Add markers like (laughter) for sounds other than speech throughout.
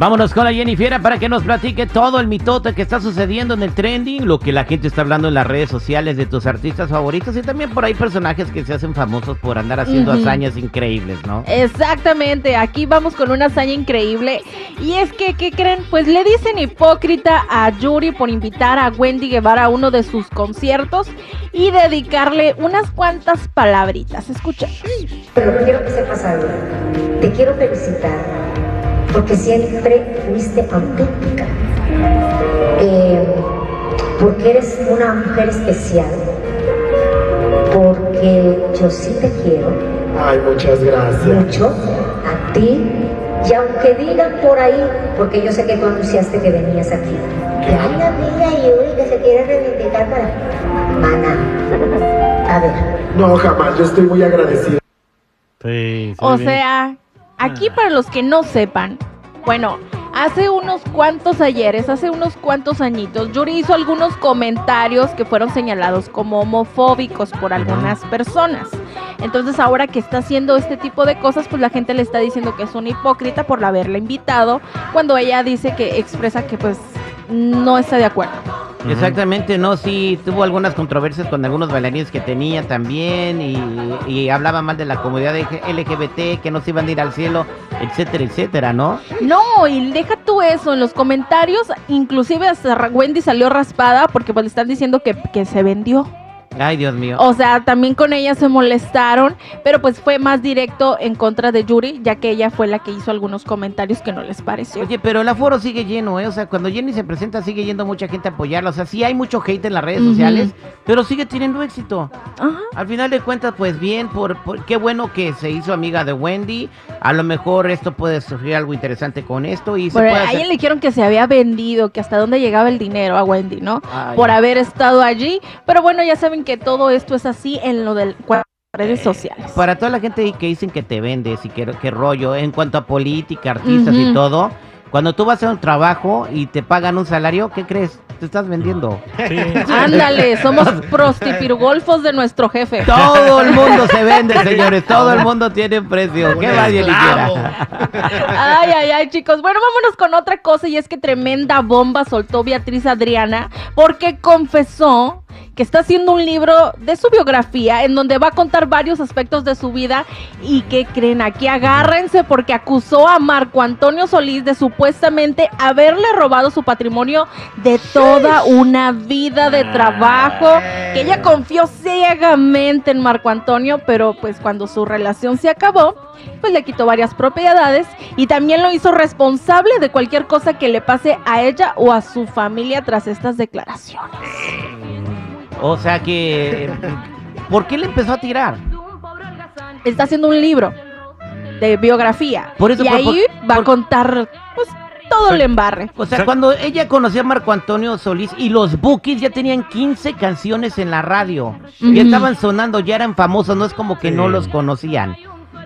Vámonos con la Jennifer para que nos platique todo el mitote que está sucediendo en el trending, lo que la gente está hablando en las redes sociales de tus artistas favoritos y también por ahí personajes que se hacen famosos por andar haciendo hazañas increíbles, ¿no? Exactamente, aquí vamos con una hazaña increíble. Y es que, ¿qué creen? Pues le dicen hipócrita a Yuri por invitar a Wendy Guevara a uno de sus conciertos y dedicarle unas cuantas palabritas. Escucha. Pero quiero que sepas algo. Te quiero felicitar porque siempre fuiste auténtica. Eh, porque eres una mujer especial. Porque yo sí te quiero Ay, muchas gracias. mucho a ti. Y aunque digan por ahí, porque yo sé que tú anunciaste que venías aquí. Que hay una amiga Yuri que se quiere reivindicar para. Mana. A ver. No, jamás, yo estoy muy agradecido. Sí, O bien. sea, aquí Ah. para los que no sepan, bueno, hace unos cuantos ayeres, hace unos cuantos añitos, Yuri hizo algunos comentarios que fueron señalados como homofóbicos por algunas personas. Entonces ahora que está haciendo este tipo de cosas, pues la gente le está diciendo que es una hipócrita por haberla invitado, cuando ella dice que expresa que pues no está de acuerdo. Exactamente, no, sí, tuvo algunas controversias con algunos bailarines que tenía también y, y hablaba mal de la comunidad LGBT, que no se iban a ir al cielo, etcétera, etcétera, ¿no? No, y deja tú eso, en los comentarios, inclusive hasta Wendy salió raspada porque pues le están diciendo que, que se vendió. Ay, Dios mío. O sea, también con ella se molestaron, pero pues fue más directo en contra de Yuri, ya que ella fue la que hizo algunos comentarios que no les pareció. Oye, pero el aforo sigue lleno, ¿eh? O sea, cuando Jenny se presenta sigue yendo mucha gente a apoyarla. O sea, sí hay mucho hate en las redes sociales, pero sigue teniendo éxito. Ajá. Al final de cuentas, pues bien, por, por- qué bueno que se hizo amiga de Wendy. A lo mejor esto puede surgir algo interesante con esto y se Pero puede a hacer- ella le dijeron que se había vendido, que hasta dónde llegaba el dinero a Wendy, ¿no? Ay. Por haber estado allí. Pero bueno, ya saben que todo esto es así en lo de las redes sociales. Para toda la gente que dicen que te vendes y que, que rollo, en cuanto a política, artistas y todo, cuando tú vas a un trabajo y te pagan un salario, ¿qué crees? Te estás vendiendo. Sí. (laughs) Ándale, (laughs) somos prostipirgolfos de nuestro jefe. Todo el mundo se vende, (laughs) señores. Todo el mundo tiene precio. ¿Qué quiera? Ay, ay, ay, chicos. Bueno, vámonos con otra cosa y es que tremenda bomba soltó Beatriz Adriana porque confesó que está haciendo un libro de su biografía en donde va a contar varios aspectos de su vida y que creen aquí agárrense porque acusó a Marco Antonio Solís de supuestamente haberle robado su patrimonio de toda una vida de trabajo, que ella confió ciegamente en Marco Antonio, pero pues cuando su relación se acabó, pues le quitó varias propiedades y también lo hizo responsable de cualquier cosa que le pase a ella o a su familia tras estas declaraciones. O sea que. ¿Por qué le empezó a tirar? Está haciendo un libro de biografía Por eso, y por- ahí por- va a contar pues todo el embarre. O sea, cuando ella conoció a Marco Antonio Solís y los Bookies ya tenían 15 canciones en la radio. Ya estaban sonando, ya eran famosos, no es como que no los conocían.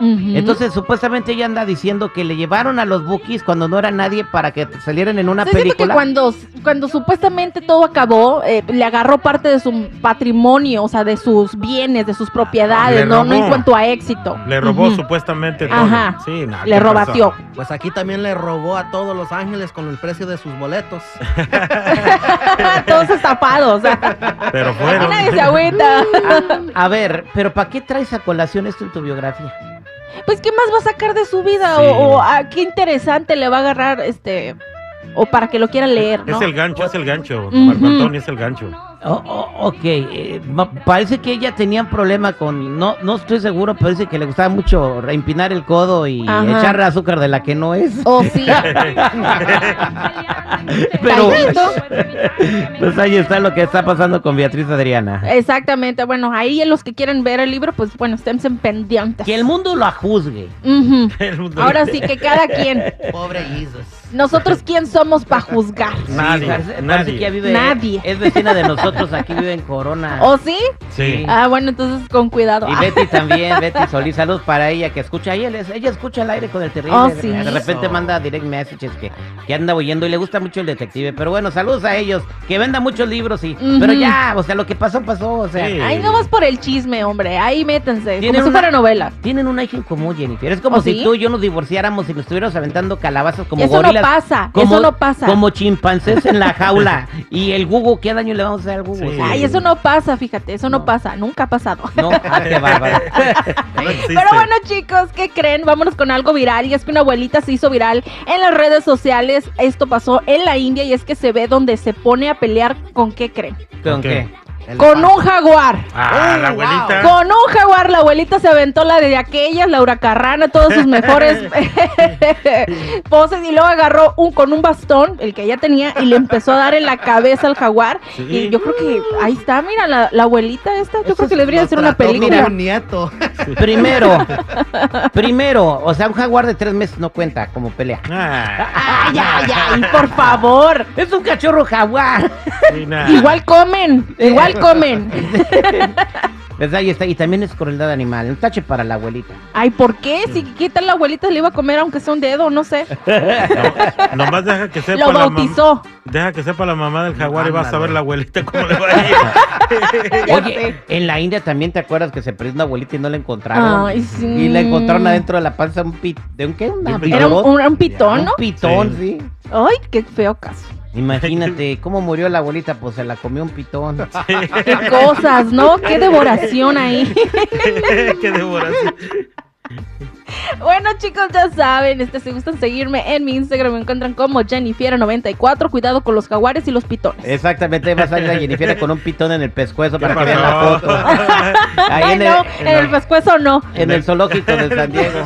Entonces, supuestamente ella anda diciendo que le llevaron a los Bookies cuando no era nadie para que salieran en una Estoy película. que cuando, cuando supuestamente todo acabó, eh, le agarró parte de su patrimonio, o sea, de sus bienes, de sus propiedades, no, no en robó. cuento a éxito. Le robó supuestamente todo. Ajá. Sí, Le ¿qué robatió. Pues aquí también le robó a todos los ángeles con el precio de sus boletos. (laughs) Todos estafados. Pero fueron. nadie se agüita. A ver, pero ¿para qué traes a colación esto en tu biografía? Pues, ¿qué más va a sacar de su vida? Sí. O, o, ah, qué interesante le va a agarrar, este, o para que lo quiera leer, ¿no? Es el gancho, es el gancho. Marco Antonio es el gancho. Oh, oh, ok, eh, ma- parece que ella tenía un problema con, no, no estoy seguro, pero dice que le gustaba mucho reempinar el codo y Ajá. echarle azúcar de la que no es. O sí. (laughs) pero, (laughs) pues ahí está lo que está pasando con Beatriz Adriana. Exactamente. Bueno, ahí los que quieren ver el libro, pues bueno, estén pendientes. Que el mundo lo juzgue. Ujú. (laughs) El mundo- Ahora sí que cada quien. Pobre Jesus. Nosotros, ¿quién somos para juzgar? (laughs) Nadie, parece, nadie. vive. Es vecina de nosotros, aquí vive en Corona. ¿O sí? Sí. Ah, bueno, entonces con cuidado. Y Ah, Betty también, Betty Solís, saludos para ella que escucha, ella, ella escucha el aire con el terrible. Oh, de- sí. De repente manda direct messages que, que anda oyendo y le gusta mucho el detective. Pero bueno, saludos a ellos, que venda muchos libros, sí. Ujú. Pero ya, o sea, lo que pasó, pasó, o sea. Sí. Ay, no vas por el chisme, hombre. Ahí métanse. Tienen Como si una- fuera novela. Tienen una hija en común, Jennifer. Es como ¿Oh, si sí? tú y yo nos divorciáramos y nos estuviéramos aventando calabazas como no pasa, como, eso no pasa. Como chimpancés en la jaula. (laughs) y el Google, ¿qué daño le vamos a hacer al Google? Sí. Ay, eso no pasa, fíjate, eso no, No. pasa, nunca ha pasado. (laughs) No, ah, qué bárbaro. (laughs) No. Pero bueno, chicos, ¿qué creen? Vámonos con algo viral. Y es que una abuelita se hizo viral en las redes sociales. Esto pasó en la India y es que se ve donde se pone a pelear con qué creen. ¿Con qué? Con un jaguar. Ah, la abuelita. Con un jaguar, la abuelita se aventó la de aquellas, Laura Carrana, todos sus mejores (laughs) poses y luego agarró un con un bastón, el que ella tenía, y le empezó a dar en la cabeza al jaguar. Sí. Y yo creo que ahí está, mira, la, la abuelita esta, yo Eso creo que le debería hacer una como película. un nieto. Primero, primero, o sea, un jaguar de tres meses no cuenta como pelea. Ah, Ay, ay, ay, por favor. Es un cachorro jaguar. sí, nah. Igual comen, igual comen. (laughs) ¿Verdad? Y, está, y también es crueldad animal. Un tache para la abuelita. Ay, ¿por qué? Si qué tal la abuelita le iba a comer aunque sea un dedo, no sé. (laughs) No, nomás deja que sepa Lo la bautizó. Deja que sepa la mamá del jaguar y vas a ver la abuelita cómo le va a ir. (laughs) Oye, en la India también te acuerdas que se perdió una abuelita y no la encontraron. Ay, sí. Y la encontraron adentro de la panza un pit, ¿de un qué? Una un Era un, pitón. un- un pitón, ¿no? Un pitón, sí. Ay, qué feo caso. Imagínate cómo murió la abuelita, pues se la comió un pitón. (laughs) Qué cosas, ¿no? Qué devoración ahí. (laughs) Qué devoración. Bueno, chicos, ya saben, este, si gustan seguirme en mi Instagram, me encuentran como Jennifiera94. Cuidado con los jaguares y los pitones. Exactamente, va a salir la (laughs) Jennifer con un pitón en el pescuezo ¿Qué para que vean la foto. Ahí Ay, en el, no, en en el el- pescuezo no. en el zoológico de San Diego.